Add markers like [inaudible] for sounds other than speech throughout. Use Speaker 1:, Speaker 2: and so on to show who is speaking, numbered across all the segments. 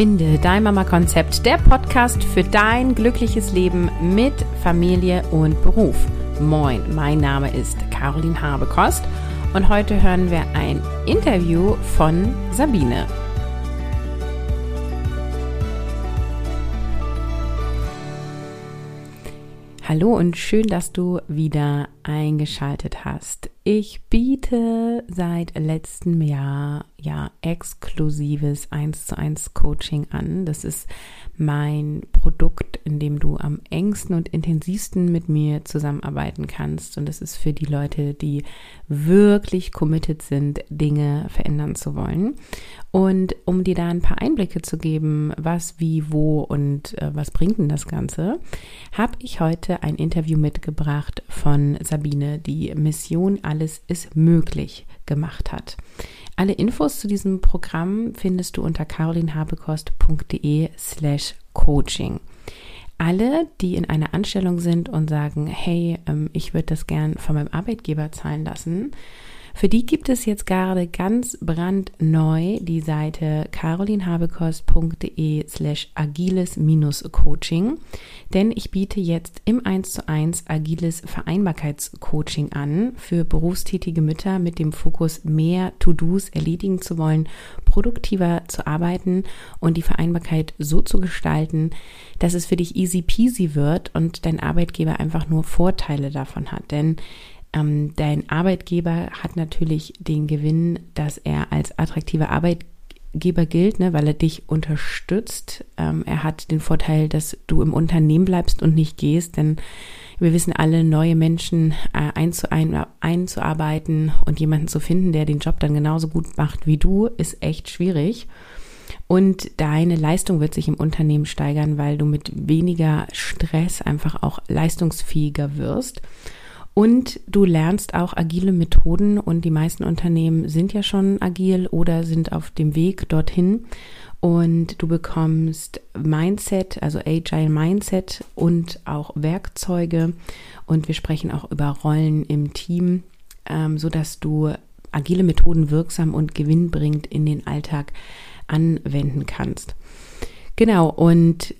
Speaker 1: Finde dein Mama-Konzept, der Podcast für dein glückliches Leben mit Familie und Beruf. Moin, mein Name ist Caroline Habekost und heute hören wir ein Interview von Sabine. Hallo und schön, dass du wieder eingeschaltet hast. Ich biete seit letztem Jahr ja exklusives 1 zu 1 Coaching an. Das ist mein Produkt, in dem du am engsten und intensivsten mit mir zusammenarbeiten kannst. Und das ist für die Leute, die wirklich committed sind, Dinge verändern zu wollen. Und um dir da ein paar Einblicke zu geben, was, wie, wo und äh, was bringt denn das Ganze, habe ich heute ein Interview mitgebracht von Sabine, die Mission Alles ist möglich gemacht hat. Alle Infos zu diesem Programm findest du unter carolinhabekost.de slash coaching. Alle, die in einer Anstellung sind und sagen, hey, ähm, ich würde das gern von meinem Arbeitgeber zahlen lassen, für die gibt es jetzt gerade ganz brandneu die Seite carolinhabekost.de slash agiles-coaching, denn ich biete jetzt im 1 zu 1 agiles Vereinbarkeitscoaching an für berufstätige Mütter mit dem Fokus mehr To-Dos erledigen zu wollen, produktiver zu arbeiten und die Vereinbarkeit so zu gestalten, dass es für dich easy peasy wird und dein Arbeitgeber einfach nur Vorteile davon hat. Denn ähm, dein Arbeitgeber hat natürlich den Gewinn, dass er als attraktiver Arbeitgeber gilt, ne, weil er dich unterstützt. Ähm, er hat den Vorteil, dass du im Unternehmen bleibst und nicht gehst, denn wir wissen alle, neue Menschen äh, einzu ein, einzuarbeiten und jemanden zu finden, der den Job dann genauso gut macht wie du, ist echt schwierig. Und deine Leistung wird sich im Unternehmen steigern, weil du mit weniger Stress einfach auch leistungsfähiger wirst. Und du lernst auch agile Methoden und die meisten Unternehmen sind ja schon agil oder sind auf dem Weg dorthin. Und du bekommst Mindset, also Agile Mindset und auch Werkzeuge. Und wir sprechen auch über Rollen im Team, ähm, so dass du agile Methoden wirksam und gewinnbringend in den Alltag anwenden kannst. Genau, und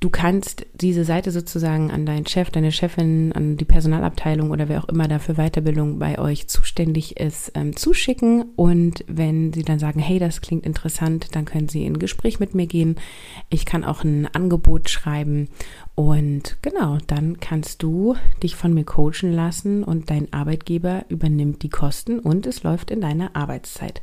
Speaker 1: du kannst diese Seite sozusagen an deinen Chef, deine Chefin, an die Personalabteilung oder wer auch immer dafür Weiterbildung bei euch zuständig ist, ähm, zuschicken. Und wenn sie dann sagen, hey, das klingt interessant, dann können sie in ein Gespräch mit mir gehen. Ich kann auch ein Angebot schreiben. Und genau, dann kannst du dich von mir coachen lassen und dein Arbeitgeber übernimmt die Kosten und es läuft in deiner Arbeitszeit.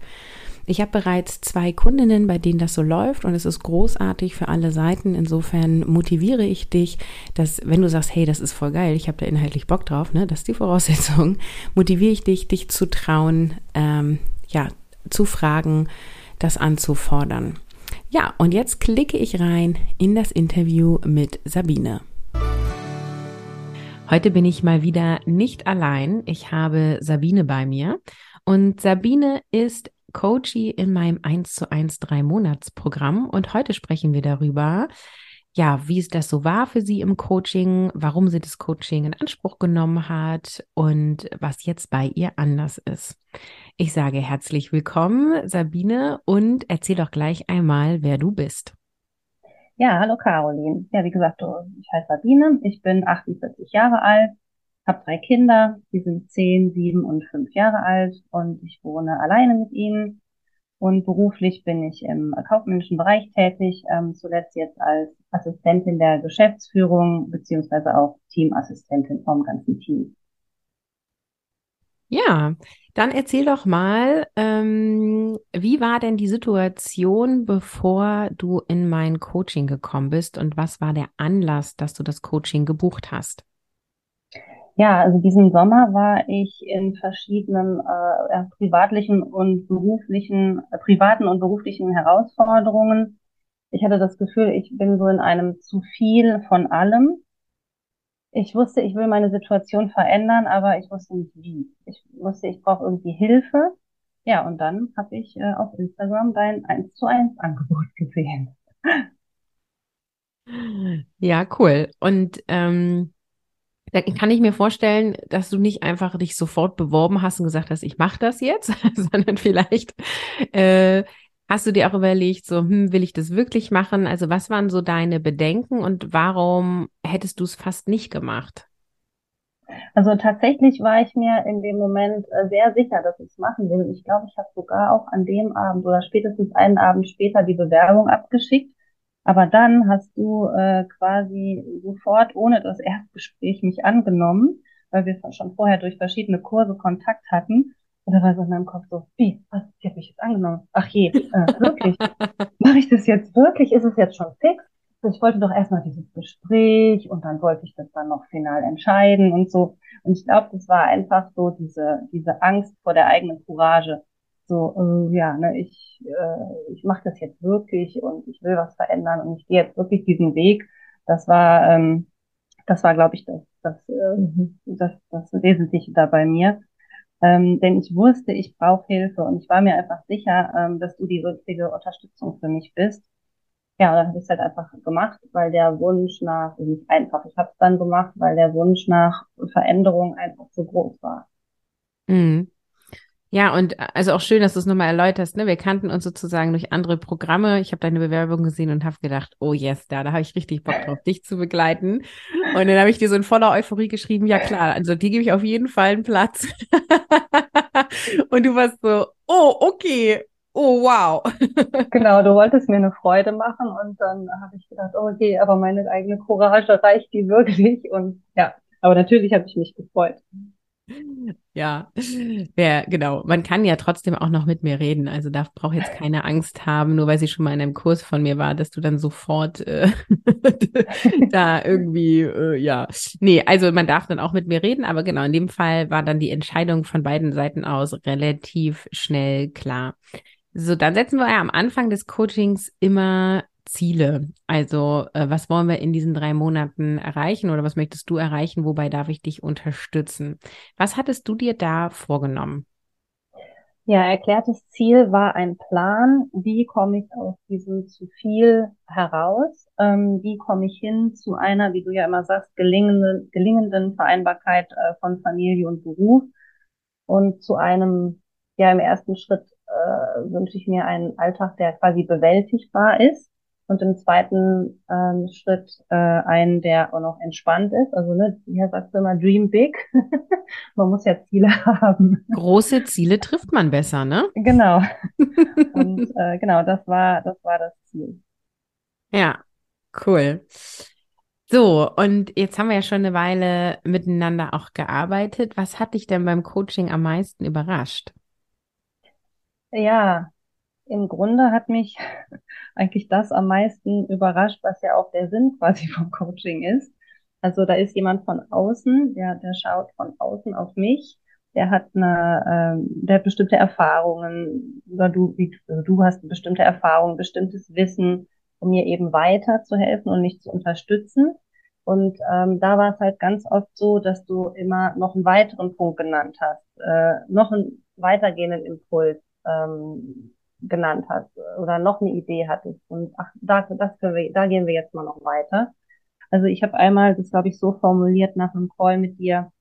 Speaker 1: Ich habe bereits zwei Kundinnen, bei denen das so läuft und es ist großartig für alle Seiten. Insofern motiviere ich dich, dass wenn du sagst, hey, das ist voll geil, ich habe da inhaltlich Bock drauf, ne, das ist die Voraussetzung, [laughs] motiviere ich dich, dich zu trauen, ähm, ja, zu fragen, das anzufordern. Ja, und jetzt klicke ich rein in das Interview mit Sabine. Heute bin ich mal wieder nicht allein. Ich habe Sabine bei mir. Und Sabine ist Coachie in meinem 1 zu 1 drei Monats Programm und heute sprechen wir darüber, ja, wie es das so war für sie im Coaching, warum sie das Coaching in Anspruch genommen hat und was jetzt bei ihr anders ist. Ich sage herzlich willkommen, Sabine, und erzähl doch gleich einmal, wer du bist.
Speaker 2: Ja, hallo Caroline. Ja, wie gesagt, ich heiße Sabine, ich bin 48 Jahre alt, habe drei Kinder, die sind zehn, sieben und fünf Jahre alt und ich wohne alleine mit ihnen. Und beruflich bin ich im kaufmännischen Bereich tätig, ähm, zuletzt jetzt als Assistentin der Geschäftsführung beziehungsweise auch Teamassistentin vom ganzen Team.
Speaker 1: Ja, dann erzähl doch mal, ähm, wie war denn die Situation, bevor du in mein Coaching gekommen bist und was war der Anlass, dass du das Coaching gebucht hast?
Speaker 2: Ja, also diesen Sommer war ich in verschiedenen äh, privatlichen und beruflichen, äh, privaten und beruflichen Herausforderungen. Ich hatte das Gefühl, ich bin so in einem zu viel von allem. Ich wusste, ich will meine Situation verändern, aber ich wusste nicht wie. Ich wusste, ich brauche irgendwie Hilfe. Ja, und dann habe ich äh, auf Instagram dein 1 zu 1 Angebot gesehen.
Speaker 1: Ja, cool. Und ähm, da kann ich mir vorstellen, dass du nicht einfach dich sofort beworben hast und gesagt hast, ich mache das jetzt, [laughs] sondern vielleicht äh, Hast du dir auch überlegt, so, hm, will ich das wirklich machen? Also was waren so deine Bedenken und warum hättest du es fast nicht gemacht?
Speaker 2: Also tatsächlich war ich mir in dem Moment äh, sehr sicher, dass ich es machen will. Ich glaube, ich habe sogar auch an dem Abend oder spätestens einen Abend später die Bewerbung abgeschickt. Aber dann hast du äh, quasi sofort ohne das Erstgespräch mich angenommen, weil wir schon vorher durch verschiedene Kurse Kontakt hatten. Und da war so in meinem Kopf so, wie, was, sie hat mich jetzt angenommen. Ach je, äh, wirklich? [laughs] Mache ich das jetzt wirklich? Ist es jetzt schon fix? ich wollte doch erstmal dieses Gespräch und dann wollte ich das dann noch final entscheiden und so. Und ich glaube, das war einfach so diese, diese Angst vor der eigenen Courage. So, äh, ja, ne, ich, äh, ich mache das jetzt wirklich und ich will was verändern und ich gehe jetzt wirklich diesen Weg. Das war, ähm, das war, glaube ich, das, das, äh, das, das Wesentliche da bei mir. Ähm, denn ich wusste, ich brauche Hilfe und ich war mir einfach sicher, ähm, dass du die richtige Unterstützung für mich bist ja, dann habe ich es halt einfach gemacht, weil der Wunsch nach, also nicht einfach, ich habe es dann gemacht, weil der Wunsch nach Veränderung einfach so groß war.
Speaker 1: Mhm. Ja, und also auch schön, dass du es nochmal erläuterst. Ne? Wir kannten uns sozusagen durch andere Programme. Ich habe deine Bewerbung gesehen und habe gedacht, oh yes, da, da habe ich richtig Bock drauf, dich zu begleiten. Und dann habe ich dir so in voller Euphorie geschrieben, ja klar, also die gebe ich auf jeden Fall einen Platz. [laughs] und du warst so, oh, okay, Oh, wow. [laughs]
Speaker 2: genau, du wolltest mir eine Freude machen und dann habe ich gedacht, oh, okay, aber meine eigene Courage reicht die wirklich und ja, aber natürlich habe ich mich gefreut.
Speaker 1: Ja, ja, genau. Man kann ja trotzdem auch noch mit mir reden. Also da braucht jetzt keine Angst haben, nur weil sie schon mal in einem Kurs von mir war, dass du dann sofort äh, [laughs] da irgendwie, äh, ja. Nee, also man darf dann auch mit mir reden, aber genau, in dem Fall war dann die Entscheidung von beiden Seiten aus relativ schnell klar. So, dann setzen wir ja am Anfang des Coachings immer Ziele. Also, äh, was wollen wir in diesen drei Monaten erreichen oder was möchtest du erreichen? Wobei darf ich dich unterstützen? Was hattest du dir da vorgenommen?
Speaker 2: Ja, erklärtes Ziel war ein Plan. Wie komme ich aus diesem zu viel heraus? Ähm, wie komme ich hin zu einer, wie du ja immer sagst, gelingenden, gelingenden Vereinbarkeit äh, von Familie und Beruf und zu einem, ja, im ersten Schritt äh, wünsche ich mir einen Alltag, der quasi bewältigbar ist. Und im zweiten ähm, Schritt äh, einen, der auch noch entspannt ist. Also ne, hier sagst du immer Dream Big. [laughs] man muss ja Ziele [laughs] haben.
Speaker 1: Große Ziele trifft man besser, ne?
Speaker 2: Genau. [laughs] Und äh, genau, das war das war das Ziel.
Speaker 1: Ja, cool. So, und jetzt haben wir ja schon eine Weile miteinander auch gearbeitet. Was hat dich denn beim Coaching am meisten überrascht?
Speaker 2: Ja, im Grunde hat mich [laughs] eigentlich das am meisten überrascht, was ja auch der Sinn quasi vom Coaching ist. Also da ist jemand von außen, der, der schaut von außen auf mich, der hat eine, ähm, der hat bestimmte Erfahrungen, oder du, wie, also du hast bestimmte Erfahrungen, bestimmtes Wissen, um mir eben weiter zu helfen und mich zu unterstützen. Und ähm, da war es halt ganz oft so, dass du immer noch einen weiteren Punkt genannt hast, äh, noch einen weitergehenden Impuls ähm, genannt hast oder noch eine Idee hattest und ach, da, das können wir, da gehen wir jetzt mal noch weiter. Also ich habe einmal, das glaube ich so formuliert nach einem Call mit dir,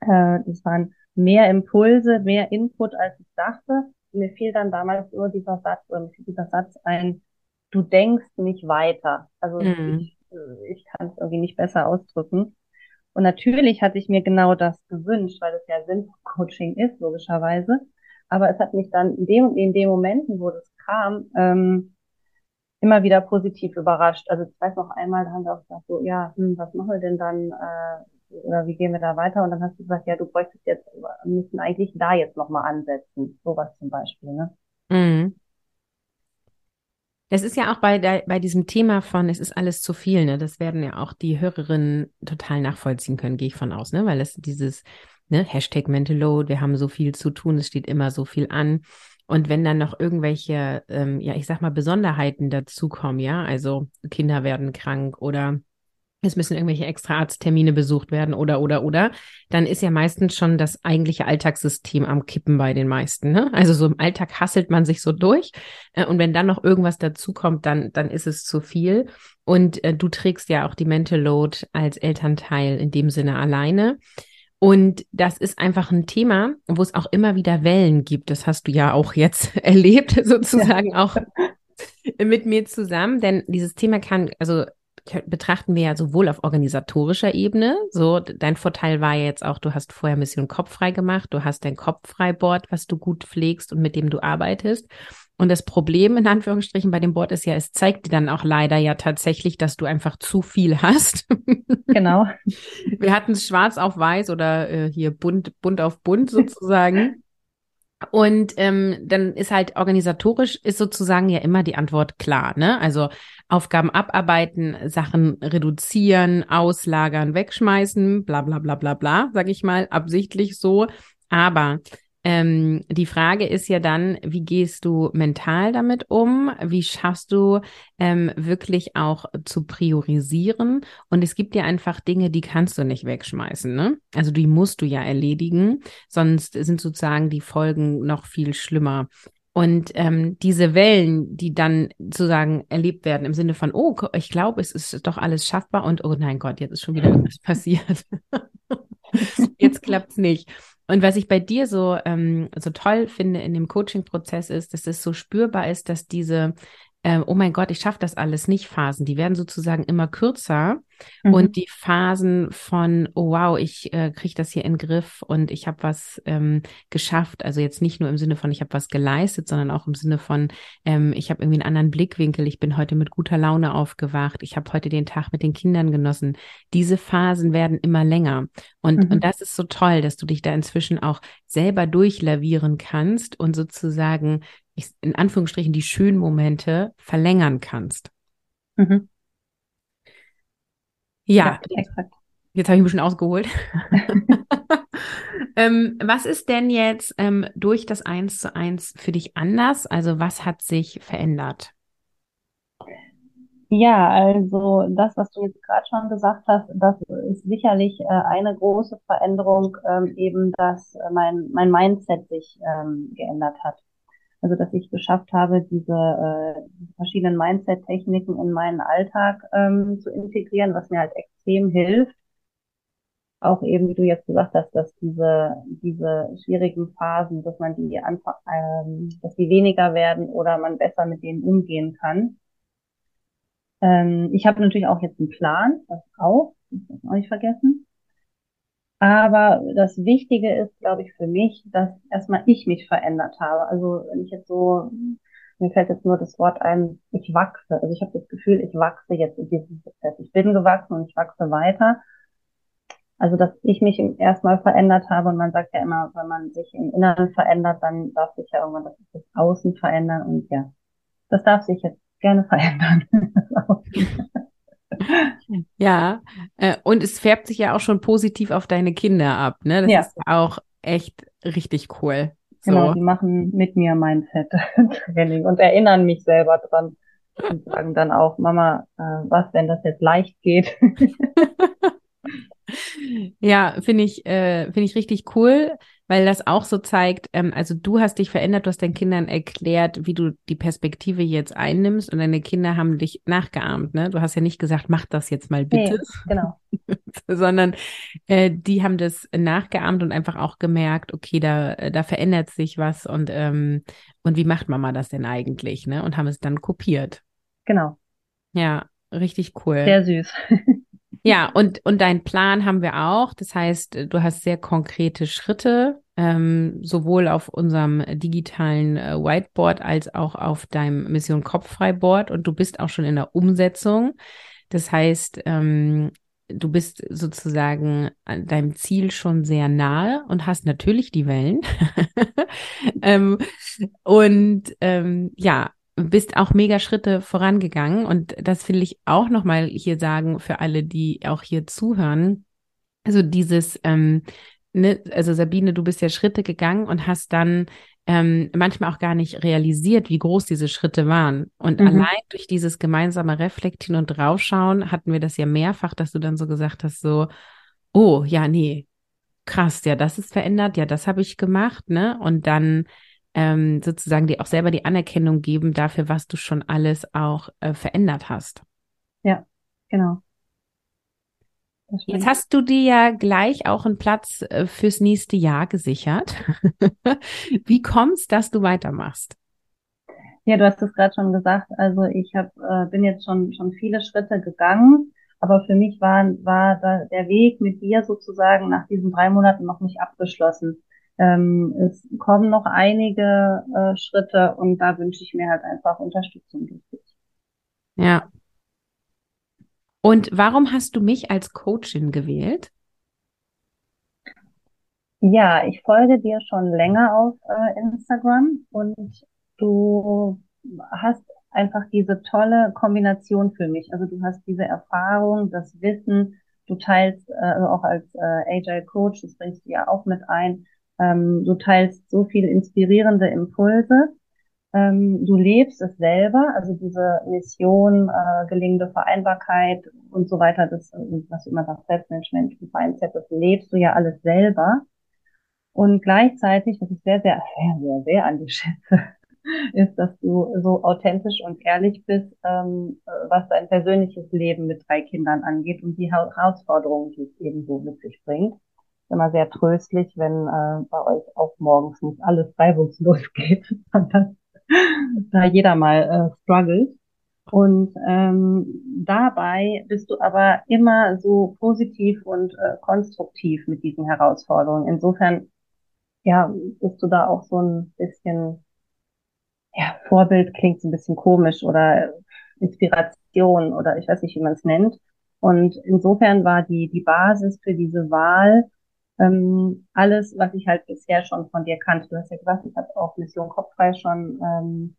Speaker 2: äh, das waren mehr Impulse, mehr Input, als ich dachte. Mir fiel dann damals nur dieser Satz, oder dieser Satz ein, du denkst nicht weiter. Also mhm. ich, ich kann es irgendwie nicht besser ausdrücken. Und natürlich hatte ich mir genau das gewünscht, weil das ja Sinn Coaching ist, logischerweise. Aber es hat mich dann in dem, in den Momenten, wo das kam, ähm, immer wieder positiv überrascht. Also ich weiß noch einmal, da haben wir auch gesagt, so, ja, hm, was machen wir denn dann, äh, oder wie gehen wir da weiter? Und dann hast du gesagt, ja, du bräuchtest jetzt, müssen eigentlich da jetzt nochmal ansetzen. Sowas zum Beispiel, ne? Mhm.
Speaker 1: Es ist ja auch bei, der, bei diesem Thema von, es ist alles zu viel, ne? Das werden ja auch die Hörerinnen total nachvollziehen können, gehe ich von aus, ne? Weil es dieses, ne, Hashtag Mental Load, wir haben so viel zu tun, es steht immer so viel an. Und wenn dann noch irgendwelche, ähm, ja, ich sag mal, Besonderheiten dazukommen, ja, also Kinder werden krank oder es müssen irgendwelche extra Arzttermine besucht werden oder, oder, oder, dann ist ja meistens schon das eigentliche Alltagssystem am Kippen bei den meisten. Ne? Also so im Alltag hasselt man sich so durch. Äh, und wenn dann noch irgendwas dazukommt, dann, dann ist es zu viel. Und äh, du trägst ja auch die Mental Load als Elternteil in dem Sinne alleine. Und das ist einfach ein Thema, wo es auch immer wieder Wellen gibt. Das hast du ja auch jetzt [laughs] erlebt, sozusagen ja. auch mit mir zusammen. Denn dieses Thema kann, also betrachten wir ja sowohl auf organisatorischer Ebene. So, dein Vorteil war ja jetzt auch, du hast vorher Mission Kopf frei gemacht, du hast dein Kopffreiboard, was du gut pflegst und mit dem du arbeitest. Und das Problem in Anführungsstrichen bei dem Board ist ja, es zeigt dir dann auch leider ja tatsächlich, dass du einfach zu viel hast. [laughs]
Speaker 2: Genau.
Speaker 1: Wir hatten es schwarz auf weiß oder äh, hier bunt, bunt auf bunt sozusagen. Und ähm, dann ist halt organisatorisch ist sozusagen ja immer die Antwort klar, ne? Also Aufgaben abarbeiten, Sachen reduzieren, auslagern, wegschmeißen, bla bla bla bla bla, sag ich mal, absichtlich so. Aber ähm, die Frage ist ja dann, wie gehst du mental damit um? Wie schaffst du ähm, wirklich auch zu priorisieren? Und es gibt ja einfach Dinge, die kannst du nicht wegschmeißen. Ne? Also die musst du ja erledigen, sonst sind sozusagen die Folgen noch viel schlimmer. Und ähm, diese Wellen, die dann sozusagen erlebt werden im Sinne von, oh, ich glaube, es ist doch alles schaffbar und oh nein Gott, jetzt ist schon wieder irgendwas [laughs] passiert. [laughs] jetzt klappt's nicht. Und was ich bei dir so, ähm, so toll finde in dem Coaching-Prozess ist, dass es so spürbar ist, dass diese äh, oh mein Gott, ich schaffe das alles nicht Phasen, die werden sozusagen immer kürzer mhm. und die Phasen von, oh wow, ich äh, kriege das hier in den Griff und ich habe was ähm, geschafft, also jetzt nicht nur im Sinne von, ich habe was geleistet, sondern auch im Sinne von, ähm, ich habe irgendwie einen anderen Blickwinkel, ich bin heute mit guter Laune aufgewacht, ich habe heute den Tag mit den Kindern genossen. Diese Phasen werden immer länger und, mhm. und das ist so toll, dass du dich da inzwischen auch selber durchlavieren kannst und sozusagen ich, in Anführungsstrichen die schönen Momente verlängern kannst. Mhm. Ja, ja jetzt habe ich ein bisschen ausgeholt. [laughs] ähm, was ist denn jetzt ähm, durch das Eins zu eins für dich anders? Also was hat sich verändert?
Speaker 2: Ja, also das, was du jetzt gerade schon gesagt hast, das ist sicherlich äh, eine große Veränderung, ähm, eben, dass äh, mein, mein Mindset sich ähm, geändert hat. Also dass ich geschafft habe, diese, äh, verschiedenen Mindset-Techniken in meinen Alltag ähm, zu integrieren, was mir halt extrem hilft. Auch eben, wie du jetzt gesagt hast, dass diese, diese schwierigen Phasen, dass man die einfach, ähm, dass die weniger werden oder man besser mit denen umgehen kann. Ähm, ich habe natürlich auch jetzt einen Plan, das auch, das auch nicht vergessen. Aber das Wichtige ist, glaube ich, für mich, dass erstmal ich mich verändert habe. Also wenn ich jetzt so, mir fällt jetzt nur das Wort ein, ich wachse. Also ich habe das Gefühl, ich wachse jetzt in diesem Prozess. Ich bin gewachsen und ich wachse weiter. Also dass ich mich erstmal verändert habe und man sagt ja immer, wenn man sich im Inneren verändert, dann darf sich ja irgendwann das, das Außen verändern und ja, das darf sich jetzt gerne verändern. [laughs]
Speaker 1: Ja, äh, und es färbt sich ja auch schon positiv auf deine Kinder ab, ne? Das ja. ist auch echt richtig cool.
Speaker 2: So. Genau, die machen mit mir Mindset-Training und erinnern mich selber dran und sagen dann auch, Mama, äh, was, wenn das jetzt leicht geht? [laughs]
Speaker 1: ja, finde ich, äh, finde ich richtig cool weil das auch so zeigt, ähm, also du hast dich verändert, du hast deinen Kindern erklärt, wie du die Perspektive jetzt einnimmst und deine Kinder haben dich nachgeahmt, ne? Du hast ja nicht gesagt, mach das jetzt mal bitte.
Speaker 2: Nee, genau. [laughs]
Speaker 1: sondern äh, die haben das nachgeahmt und einfach auch gemerkt, okay, da, da verändert sich was und, ähm, und wie macht Mama das denn eigentlich, ne? Und haben es dann kopiert.
Speaker 2: Genau.
Speaker 1: Ja, richtig cool.
Speaker 2: Sehr süß. [laughs]
Speaker 1: Ja, und, und dein Plan haben wir auch. Das heißt, du hast sehr konkrete Schritte, ähm, sowohl auf unserem digitalen äh, Whiteboard als auch auf deinem Mission Kopffreiboard und du bist auch schon in der Umsetzung. Das heißt, ähm, du bist sozusagen an deinem Ziel schon sehr nahe und hast natürlich die Wellen. [laughs] ähm, und ähm, ja, bist auch mega Schritte vorangegangen und das will ich auch nochmal hier sagen für alle, die auch hier zuhören. Also dieses, ähm, ne, also Sabine, du bist ja Schritte gegangen und hast dann ähm, manchmal auch gar nicht realisiert, wie groß diese Schritte waren. Und mhm. allein durch dieses gemeinsame Reflektieren und draufschauen hatten wir das ja mehrfach, dass du dann so gesagt hast, so, oh, ja, nee, krass, ja, das ist verändert, ja, das habe ich gemacht, ne? Und dann ähm, sozusagen dir auch selber die Anerkennung geben dafür, was du schon alles auch äh, verändert hast.
Speaker 2: Ja, genau.
Speaker 1: Jetzt hast du dir ja gleich auch einen Platz äh, fürs nächste Jahr gesichert. [laughs] Wie kommt's, dass du weitermachst?
Speaker 2: Ja, du hast es gerade schon gesagt. Also ich hab, äh, bin jetzt schon schon viele Schritte gegangen, aber für mich war war da der Weg mit dir sozusagen nach diesen drei Monaten noch nicht abgeschlossen. Ähm, es kommen noch einige äh, Schritte und da wünsche ich mir halt einfach Unterstützung durch dich.
Speaker 1: Ja, und warum hast du mich als Coachin gewählt?
Speaker 2: Ja, ich folge dir schon länger auf äh, Instagram und du hast einfach diese tolle Kombination für mich. Also du hast diese Erfahrung, das Wissen, du teilst äh, also auch als äh, Agile Coach, das bringst du ja auch mit ein, ähm, du teilst so viele inspirierende Impulse ähm, du lebst es selber, also diese Mission, äh, gelingende Vereinbarkeit und so weiter, das, was du immer sagst, Selbstmanagement, Mindset, das lebst du ja alles selber. Und gleichzeitig, was ich sehr, sehr, sehr, sehr, sehr an dir schätze, [laughs] ist, dass du so authentisch und ehrlich bist, ähm, was dein persönliches Leben mit drei Kindern angeht und die Herausforderungen, die es eben so mit sich bringt. Ist immer sehr tröstlich, wenn äh, bei euch auch morgens nicht alles reibungslos [laughs] geht, sondern da jeder mal äh, struggelt. Und ähm, dabei bist du aber immer so positiv und äh, konstruktiv mit diesen Herausforderungen. Insofern, ja, bist du da auch so ein bisschen, ja, Vorbild klingt so ein bisschen komisch oder Inspiration oder ich weiß nicht, wie man es nennt. Und insofern war die, die Basis für diese Wahl ähm, alles, was ich halt bisher schon von dir kannte. Du hast ja gesagt, ich habe auch Mission Kopffrei schon ähm,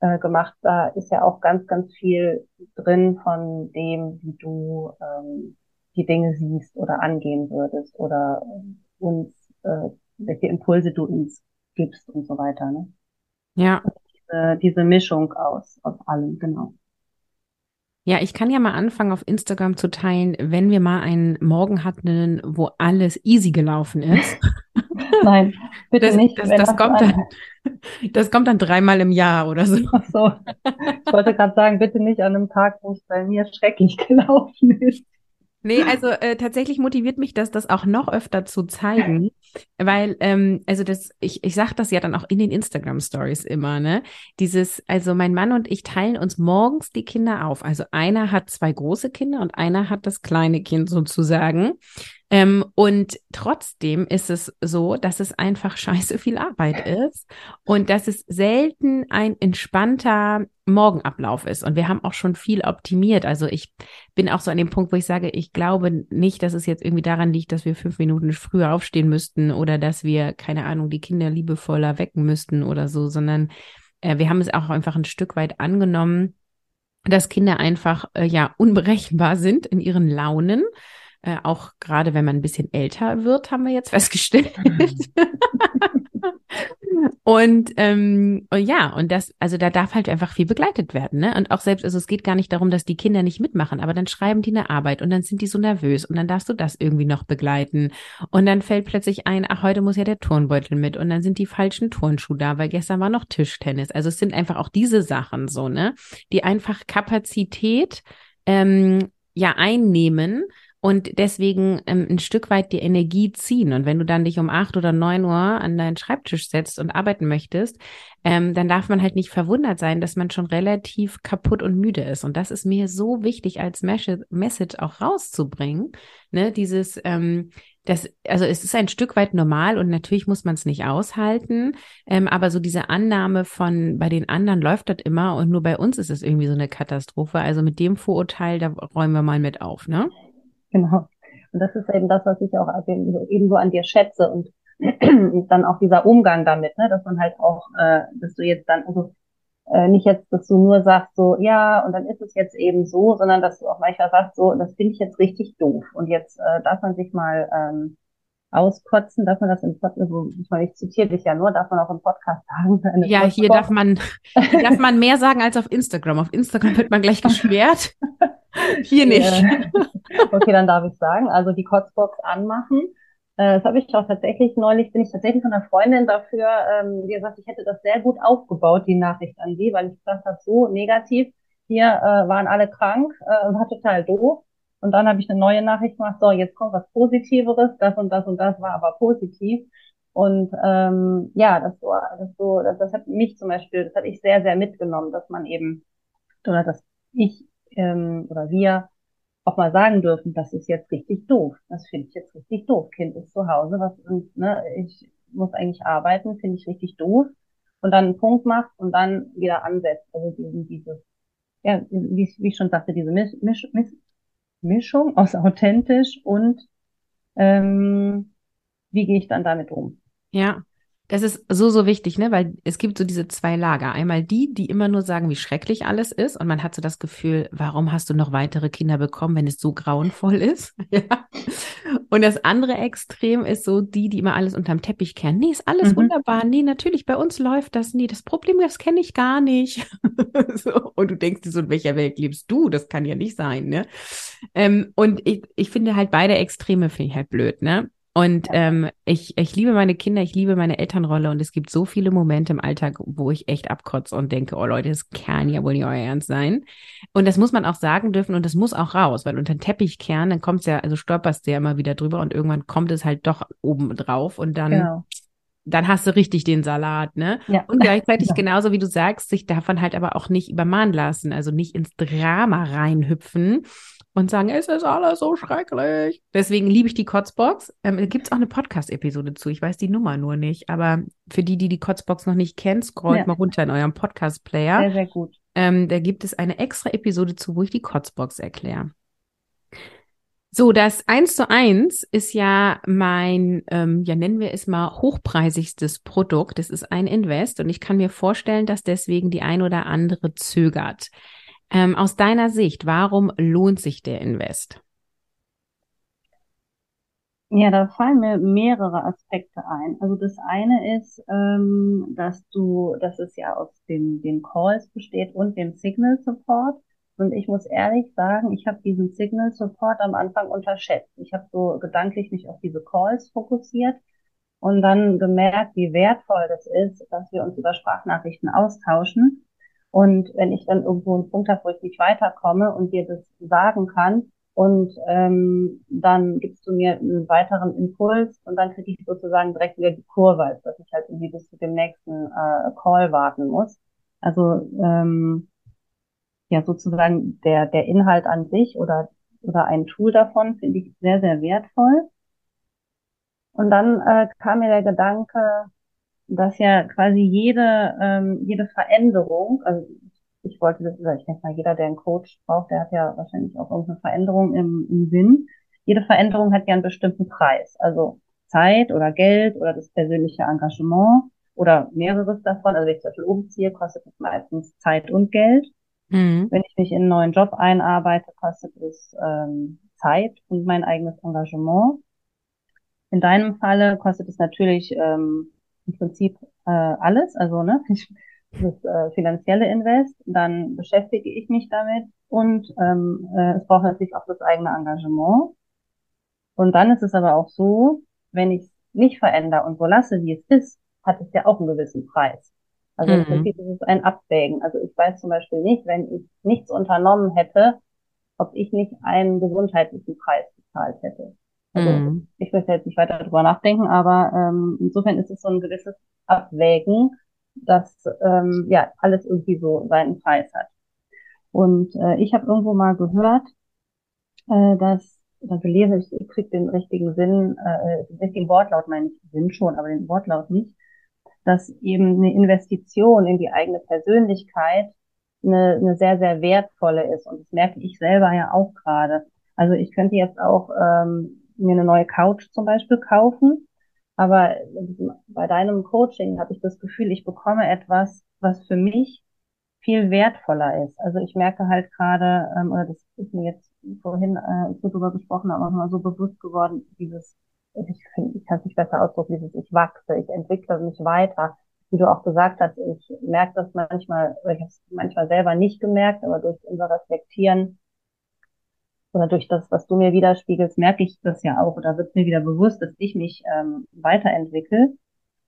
Speaker 2: äh, gemacht. Da ist ja auch ganz, ganz viel drin von dem, wie du ähm, die Dinge siehst oder angehen würdest oder uns, äh, welche Impulse du uns gibst und so weiter. Ne?
Speaker 1: Ja.
Speaker 2: Diese, diese Mischung aus, aus allem, genau.
Speaker 1: Ja, ich kann ja mal anfangen, auf Instagram zu teilen, wenn wir mal einen Morgen hatten, wo alles easy gelaufen ist. [laughs]
Speaker 2: Nein, bitte
Speaker 1: das,
Speaker 2: nicht.
Speaker 1: Das, das kommt dann, [laughs] das kommt dann dreimal im Jahr oder so.
Speaker 2: Ach so. Ich wollte gerade sagen, bitte nicht an einem Tag, wo es bei mir schrecklich [laughs] gelaufen ist.
Speaker 1: Nee, also äh, tatsächlich motiviert mich das, das auch noch öfter zu zeigen, weil, ähm, also das, ich, ich sag das ja dann auch in den Instagram Stories immer, ne? Dieses, also mein Mann und ich teilen uns morgens die Kinder auf. Also einer hat zwei große Kinder und einer hat das kleine Kind sozusagen. Ähm, und trotzdem ist es so, dass es einfach [laughs] scheiße viel Arbeit ist und dass es selten ein entspannter Morgenablauf ist. Und wir haben auch schon viel optimiert. Also ich bin auch so an dem Punkt, wo ich sage, ich glaube nicht, dass es jetzt irgendwie daran liegt, dass wir fünf Minuten früher aufstehen müssten oder dass wir, keine Ahnung, die Kinder liebevoller wecken müssten oder so, sondern äh, wir haben es auch einfach ein Stück weit angenommen, dass Kinder einfach äh, ja unberechenbar sind in ihren Launen äh, auch gerade wenn man ein bisschen älter wird, haben wir jetzt festgestellt. [laughs] und ähm, ja, und das, also da darf halt einfach viel begleitet werden, ne? Und auch selbst, also es geht gar nicht darum, dass die Kinder nicht mitmachen, aber dann schreiben die eine Arbeit und dann sind die so nervös und dann darfst du das irgendwie noch begleiten. Und dann fällt plötzlich ein, ach, heute muss ja der Turnbeutel mit und dann sind die falschen Turnschuhe da, weil gestern war noch Tischtennis. Also es sind einfach auch diese Sachen so, ne? Die einfach Kapazität ähm, ja einnehmen und deswegen ähm, ein Stück weit die Energie ziehen. Und wenn du dann dich um acht oder neun Uhr an deinen Schreibtisch setzt und arbeiten möchtest, ähm, dann darf man halt nicht verwundert sein, dass man schon relativ kaputt und müde ist. Und das ist mir so wichtig als Message auch rauszubringen. Ne? Dieses, ähm, das, also es ist ein Stück weit normal und natürlich muss man es nicht aushalten, ähm, aber so diese Annahme von bei den anderen läuft das immer und nur bei uns ist es irgendwie so eine Katastrophe. Also mit dem Vorurteil, da räumen wir mal mit auf, ne?
Speaker 2: Genau. Und das ist eben das, was ich auch eben so an dir schätze und [clears throat] dann auch dieser Umgang damit, ne, dass man halt auch, äh, dass du jetzt dann, also äh, nicht jetzt, dass du nur sagst so, ja, und dann ist es jetzt eben so, sondern dass du auch manchmal sagst so, das finde ich jetzt richtig doof und jetzt äh, darf man sich mal ähm, auskotzen, darf man das im Podcast, so, ich zitiere dich ja nur, darf man auch im Podcast sagen. [laughs]
Speaker 1: Ja, hier darf man, [laughs] darf man mehr sagen als auf Instagram. Auf Instagram wird man gleich [laughs] geschwert. Hier nicht. [laughs]
Speaker 2: okay, dann darf ich sagen. Also die Kotzbox anmachen. Äh, das habe ich auch tatsächlich neulich, bin ich tatsächlich von einer Freundin dafür, ähm, die gesagt, ich hätte das sehr gut aufgebaut, die Nachricht an sie, weil ich gesagt habe, so negativ, hier äh, waren alle krank, äh, war total doof. Und dann habe ich eine neue Nachricht gemacht, so, jetzt kommt was Positiveres, das und das und das war aber positiv. Und ähm, ja, das, so, das, so, das, das hat mich zum Beispiel, das hat ich sehr, sehr mitgenommen, dass man eben, oder dass ich ähm, oder wir auch mal sagen dürfen, das ist jetzt richtig doof. Das finde ich jetzt richtig doof. Kind ist zu Hause, was und ne, ich muss eigentlich arbeiten, finde ich richtig doof. Und dann einen Punkt macht und dann wieder ansetzt. Also diesen, dieses, ja, wie, wie ich schon sagte, diese Misch, Misch, Misch, Mischung aus authentisch und ähm, wie gehe ich dann damit um?
Speaker 1: Ja, das ist so, so wichtig, ne? Weil es gibt so diese zwei Lager. Einmal die, die immer nur sagen, wie schrecklich alles ist. Und man hat so das Gefühl, warum hast du noch weitere Kinder bekommen, wenn es so grauenvoll ist? [laughs] ja. Und das andere Extrem ist so die, die immer alles unterm Teppich kehren. Nee, ist alles mhm. wunderbar. Nee, natürlich, bei uns läuft das. Nee, das Problem, das kenne ich gar nicht. [laughs] so. Und du denkst dir so, in welcher Welt lebst du? Das kann ja nicht sein, ne? Ähm, und ich, ich finde halt beide Extreme finde ich halt blöd, ne? Und ähm, ich, ich liebe meine Kinder, ich liebe meine Elternrolle und es gibt so viele Momente im Alltag, wo ich echt abkotze und denke, oh Leute, das kann ja wohl nicht euer Ernst sein. Und das muss man auch sagen dürfen und das muss auch raus, weil unter den Teppich kehren, dann kommt es ja, also stolperst du ja immer wieder drüber und irgendwann kommt es halt doch oben drauf und dann, genau. dann hast du richtig den Salat, ne? Ja. Und gleichzeitig [laughs] ja. genauso wie du sagst, sich davon halt aber auch nicht übermannen lassen, also nicht ins Drama reinhüpfen und sagen, es ist alles so schrecklich. Deswegen liebe ich die Kotzbox. Ähm, da gibt es auch eine Podcast-Episode zu. Ich weiß die Nummer nur nicht. Aber für die, die die Kotzbox noch nicht kennen, scrollt ja. mal runter in eurem Podcast-Player.
Speaker 2: Sehr, sehr gut.
Speaker 1: Ähm, da gibt es eine extra Episode zu, wo ich die Kotzbox erkläre. So, das 1 zu 1 ist ja mein, ähm, ja nennen wir es mal, hochpreisigstes Produkt. Das ist ein Invest und ich kann mir vorstellen, dass deswegen die ein oder andere zögert. Ähm, aus deiner Sicht, warum lohnt sich der Invest?
Speaker 2: Ja, da fallen mir mehrere Aspekte ein. Also das eine ist, ähm, dass du, dass es ja aus den, den Calls besteht und dem Signal Support. Und ich muss ehrlich sagen, ich habe diesen Signal Support am Anfang unterschätzt. Ich habe so gedanklich mich auf diese Calls fokussiert und dann gemerkt, wie wertvoll das ist, dass wir uns über Sprachnachrichten austauschen und wenn ich dann irgendwo einen Punkt habe, wo ich nicht weiterkomme und dir das sagen kann, und ähm, dann gibst du mir einen weiteren Impuls und dann kriege ich sozusagen direkt wieder die Kurve, als dass ich halt irgendwie bis zu dem nächsten äh, Call warten muss. Also ähm, ja sozusagen der der Inhalt an sich oder oder ein Tool davon finde ich sehr sehr wertvoll. Und dann äh, kam mir der Gedanke, dass ja quasi jede, ähm, jede Veränderung, also ich wollte das, ich denke mal, jeder, der einen Coach braucht, der hat ja wahrscheinlich auch irgendeine Veränderung im, im Sinn. Jede Veränderung hat ja einen bestimmten Preis, also Zeit oder Geld oder das persönliche Engagement oder mehreres davon. Also wenn ich zum Beispiel umziehe, kostet es meistens Zeit und Geld. Mhm. Wenn ich mich in einen neuen Job einarbeite, kostet es ähm, Zeit und mein eigenes Engagement. In deinem Falle kostet es natürlich ähm, im Prinzip äh, alles, also ne, [laughs] das äh, finanzielle Invest, dann beschäftige ich mich damit und ähm, äh, es braucht natürlich auch das eigene Engagement. Und dann ist es aber auch so, wenn ich es nicht verändere und so lasse, wie es ist, hat es ja auch einen gewissen Preis. Also mhm. im Prinzip ist es ein Abwägen. Also ich weiß zum Beispiel nicht, wenn ich nichts unternommen hätte, ob ich nicht einen gesundheitlichen Preis bezahlt hätte. Also mhm. ich möchte jetzt nicht weiter darüber nachdenken, aber ähm, insofern ist es so ein gewisses Abwägen, dass ähm, ja alles irgendwie so seinen Preis hat. Und äh, ich habe irgendwo mal gehört, äh, dass oder gelesen, ich, ich kriege den richtigen Sinn, äh, den richtigen Wortlaut, meine ich Sinn schon, aber den Wortlaut nicht, dass eben eine Investition in die eigene Persönlichkeit eine, eine sehr, sehr wertvolle ist. Und das merke ich selber ja auch gerade. Also ich könnte jetzt auch ähm, mir eine neue Couch zum Beispiel kaufen. Aber bei deinem Coaching habe ich das Gefühl, ich bekomme etwas, was für mich viel wertvoller ist. Also ich merke halt gerade, ähm, oder das ist mir jetzt vorhin äh, so drüber gesprochen, aber mal so bewusst geworden, dieses, ich finde, ich kann es nicht besser ausdrücken, dieses ich wachse, ich entwickle mich weiter. Wie du auch gesagt hast, ich merke das manchmal, ich habe es manchmal selber nicht gemerkt, aber durch unser Reflektieren oder durch das, was du mir widerspiegelst, merke ich das ja auch oder wird mir wieder bewusst, dass ich mich ähm, weiterentwickle.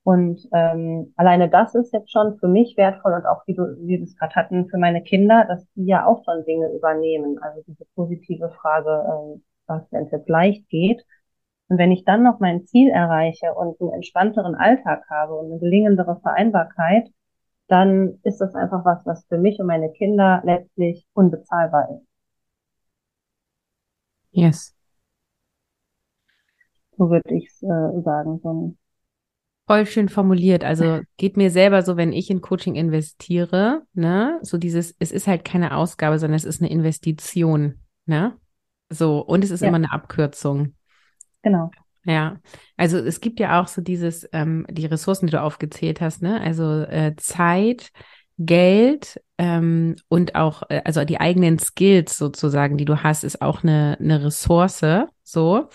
Speaker 2: Und ähm, alleine das ist jetzt schon für mich wertvoll und auch wie, du, wie wir es gerade hatten, für meine Kinder, dass die ja auch schon Dinge übernehmen. Also diese positive Frage, ähm, was, wenn es jetzt leicht geht. Und wenn ich dann noch mein Ziel erreiche und einen entspannteren Alltag habe und eine gelingendere Vereinbarkeit, dann ist das einfach was, was für mich und meine Kinder letztlich unbezahlbar ist.
Speaker 1: Yes.
Speaker 2: So würde ich es äh, sagen. So
Speaker 1: Voll schön formuliert. Also [laughs] geht mir selber so, wenn ich in Coaching investiere, ne, so dieses, es ist halt keine Ausgabe, sondern es ist eine Investition, ne? So, und es ist ja. immer eine Abkürzung.
Speaker 2: Genau.
Speaker 1: Ja, also es gibt ja auch so dieses, ähm, die Ressourcen, die du aufgezählt hast, ne? Also äh, Zeit, Geld ähm, und auch, äh, also die eigenen Skills sozusagen, die du hast, ist auch eine, eine Ressource, so.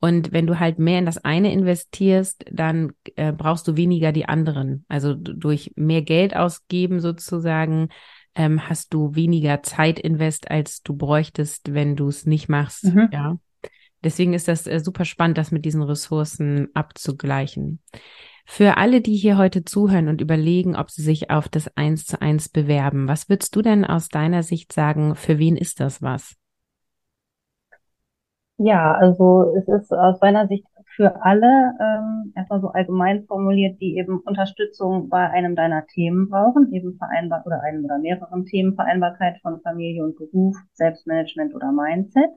Speaker 1: Und wenn du halt mehr in das eine investierst, dann äh, brauchst du weniger die anderen. Also durch mehr Geld ausgeben sozusagen ähm, hast du weniger Zeit invest, als du bräuchtest, wenn du es nicht machst. Mhm. Ja. Deswegen ist das äh, super spannend, das mit diesen Ressourcen abzugleichen. Für alle, die hier heute zuhören und überlegen, ob sie sich auf das Eins zu eins bewerben, was würdest du denn aus deiner Sicht sagen, für wen ist das was?
Speaker 2: Ja, also es ist aus meiner Sicht für alle ähm, erstmal so allgemein formuliert, die eben Unterstützung bei einem deiner Themen brauchen, eben vereinbar oder einem oder mehreren Themen, Vereinbarkeit von Familie und Beruf, Selbstmanagement oder Mindset.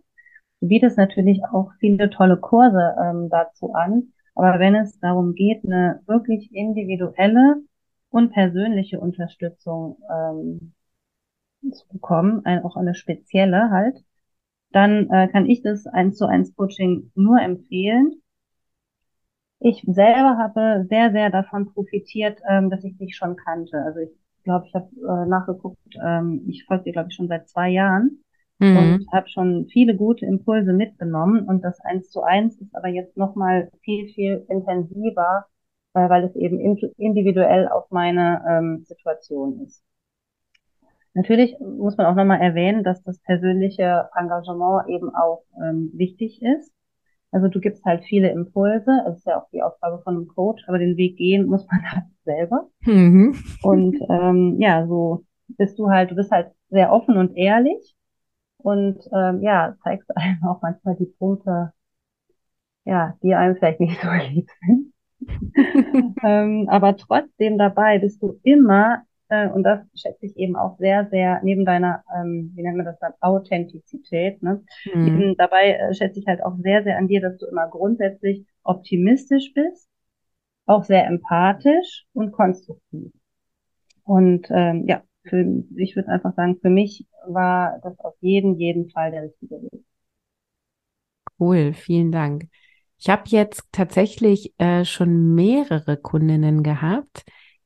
Speaker 2: Du bietest natürlich auch viele tolle Kurse ähm, dazu an, aber wenn es darum geht, eine wirklich individuelle und persönliche Unterstützung ähm, zu bekommen, ein, auch eine spezielle halt, dann äh, kann ich das eins zu eins Coaching nur empfehlen. Ich selber habe sehr, sehr davon profitiert, ähm, dass ich dich schon kannte. Also ich glaube, ich habe äh, nachgeguckt, ähm, ich folge dir, glaube ich, schon seit zwei Jahren mhm. und habe schon viele gute Impulse mitgenommen. Und das eins zu eins ist aber jetzt nochmal viel, viel intensiver, äh, weil es eben individuell auf meine ähm, Situation ist. Natürlich muss man auch nochmal erwähnen, dass das persönliche Engagement eben auch ähm, wichtig ist. Also du gibst halt viele Impulse, es ist ja auch die Aufgabe von einem Coach, aber den Weg gehen muss man [laughs] halt selber. Mhm. Und ähm, ja, so bist du halt, du bist halt sehr offen und ehrlich und ähm, ja, zeigst [laughs] einem auch manchmal die Punkte, ja, die einem vielleicht nicht so [laughs] lieb sind. [laughs] ähm, aber trotzdem dabei bist du immer äh, und das schätze ich eben auch sehr, sehr neben deiner, ähm, wie nennt man das dann, Authentizität. Ne? Mhm. Eben dabei äh, schätze ich halt auch sehr, sehr an dir, dass du immer grundsätzlich optimistisch bist, auch sehr empathisch und konstruktiv. Und ähm, ja, für, ich würde einfach sagen, für mich war das auf jeden, jeden Fall der richtige Weg.
Speaker 1: Cool, vielen Dank. Ich habe jetzt tatsächlich äh, schon mehrere Kundinnen gehabt,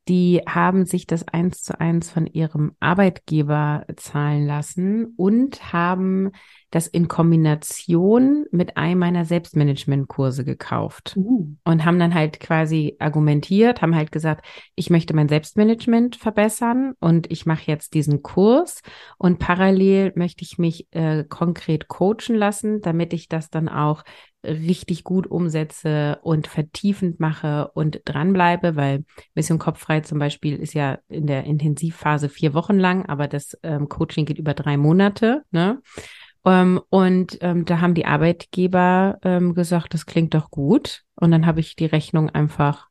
Speaker 1: die haben sich das eins zu eins von ihrem Arbeitgeber zahlen lassen und haben das in Kombination mit einem meiner Selbstmanagement-Kurse gekauft mhm. und haben dann halt quasi argumentiert, haben halt gesagt, ich möchte mein Selbstmanagement verbessern und ich mache jetzt diesen Kurs und parallel möchte ich mich äh, konkret coachen lassen, damit ich das dann auch richtig gut umsetze und vertiefend mache und dranbleibe, weil Mission Kopffrei zum Beispiel ist ja in der Intensivphase vier Wochen lang, aber das ähm, Coaching geht über drei Monate. Ne? Ähm, und ähm, da haben die Arbeitgeber ähm, gesagt, das klingt doch gut. Und dann habe ich die Rechnung einfach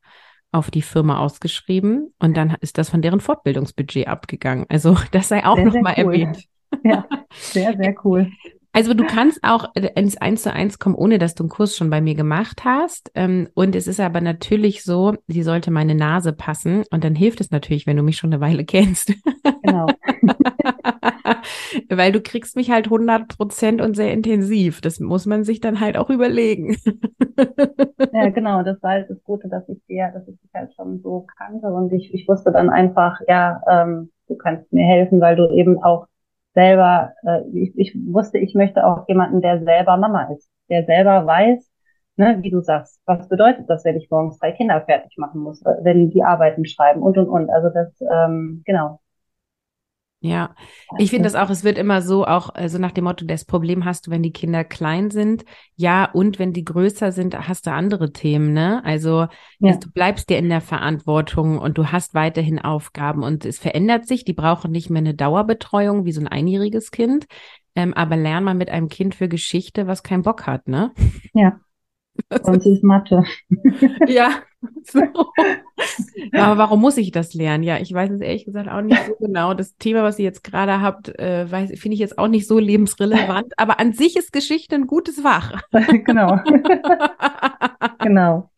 Speaker 1: auf die Firma ausgeschrieben und dann ist das von deren Fortbildungsbudget abgegangen. Also [laughs] das sei auch nochmal cool. erwähnt.
Speaker 2: Ja, sehr, sehr [laughs] cool.
Speaker 1: Also du kannst auch ins Eins zu eins kommen, ohne dass du einen Kurs schon bei mir gemacht hast. Ähm, und es ist aber natürlich so, die sollte meine Nase passen. Und dann hilft es natürlich, wenn du mich schon eine Weile [laughs] kennst. Genau. [laughs] Weil du kriegst mich halt 100 Prozent und sehr intensiv. Das muss man sich dann halt auch überlegen.
Speaker 2: ja, genau. Das war halt das Gute, dass ich dir, dass ich dich halt schon so kannte. Und ich, ich wusste dann einfach, ja, ähm, du kannst mir helfen, weil du eben auch selber, äh, ich, ich wusste, ich möchte auch jemanden, der selber Mama ist, der selber weiß, ne, wie du sagst, was bedeutet das, wenn ich morgens drei Kinder fertig machen muss, wenn die Arbeiten schreiben und und und. Also das, ähm, genau.
Speaker 1: Ja, ich finde das auch, es wird immer so, auch so also nach dem Motto, das Problem hast du, wenn die Kinder klein sind. Ja, und wenn die größer sind, hast du andere Themen, ne? Also ja. du bleibst dir in der Verantwortung und du hast weiterhin Aufgaben und es verändert sich. Die brauchen nicht mehr eine Dauerbetreuung wie so ein einjähriges Kind. Ähm, aber lern mal mit einem Kind für Geschichte, was keinen Bock hat, ne?
Speaker 2: Ja. [laughs] Sie ist Mathe.
Speaker 1: ja. [laughs] [laughs] So. Aber warum muss ich das lernen? Ja, ich weiß es ehrlich gesagt auch nicht so [laughs] genau. Das Thema, was ihr jetzt gerade habt, äh, finde ich jetzt auch nicht so lebensrelevant. Aber an sich ist Geschichte ein gutes Fach. [laughs]
Speaker 2: genau. genau.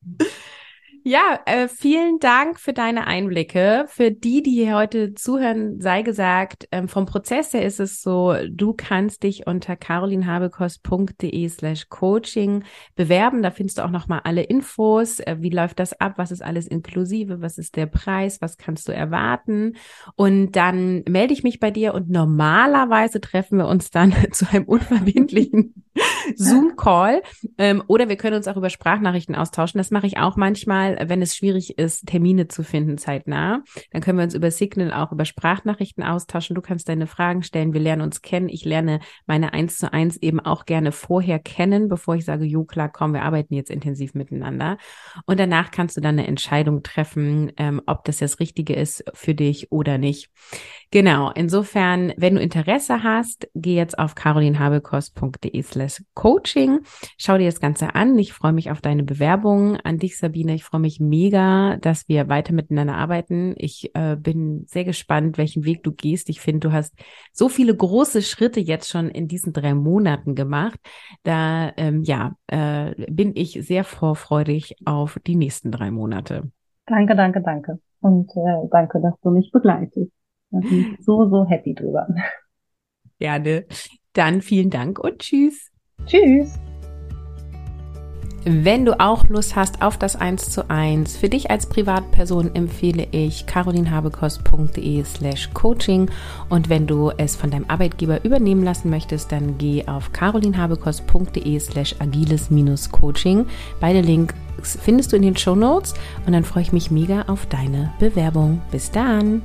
Speaker 1: Ja, äh, vielen Dank für deine Einblicke. Für die, die hier heute zuhören, sei gesagt, ähm, vom Prozess her ist es so, du kannst dich unter carolinhabekost.de slash coaching bewerben. Da findest du auch nochmal alle Infos. Äh, wie läuft das ab? Was ist alles inklusive? Was ist der Preis? Was kannst du erwarten? Und dann melde ich mich bei dir und normalerweise treffen wir uns dann [laughs] zu einem unverbindlichen [laughs] Zoom-Call. Ähm, oder wir können uns auch über Sprachnachrichten austauschen. Das mache ich auch manchmal wenn es schwierig ist, Termine zu finden zeitnah, dann können wir uns über Signal auch über Sprachnachrichten austauschen. Du kannst deine Fragen stellen, wir lernen uns kennen. Ich lerne meine eins zu eins eben auch gerne vorher kennen, bevor ich sage, jo klar, komm, wir arbeiten jetzt intensiv miteinander. Und danach kannst du dann eine Entscheidung treffen, ähm, ob das das Richtige ist für dich oder nicht. Genau, insofern, wenn du Interesse hast, geh jetzt auf carolinhabekost.de slash coaching. Schau dir das Ganze an. Ich freue mich auf deine Bewerbung. An dich, Sabine. Ich freue mich mega, dass wir weiter miteinander arbeiten. Ich äh, bin sehr gespannt, welchen Weg du gehst. Ich finde, du hast so viele große Schritte jetzt schon in diesen drei Monaten gemacht. Da, ähm, ja, äh, bin ich sehr vorfreudig auf die nächsten drei Monate.
Speaker 2: Danke, danke, danke. Und äh, danke, dass du mich begleitest. Da bin ich so, so happy drüber. [laughs]
Speaker 1: Gerne. Dann vielen Dank und tschüss.
Speaker 2: Tschüss.
Speaker 1: Wenn du auch Lust hast auf das 1 zu 1, für dich als Privatperson empfehle ich carolinhabekost.de slash coaching und wenn du es von deinem Arbeitgeber übernehmen lassen möchtest, dann geh auf carolinhabekost.de slash agiles-coaching. Beide Links findest du in den Show Notes und dann freue ich mich mega auf deine Bewerbung. Bis dann!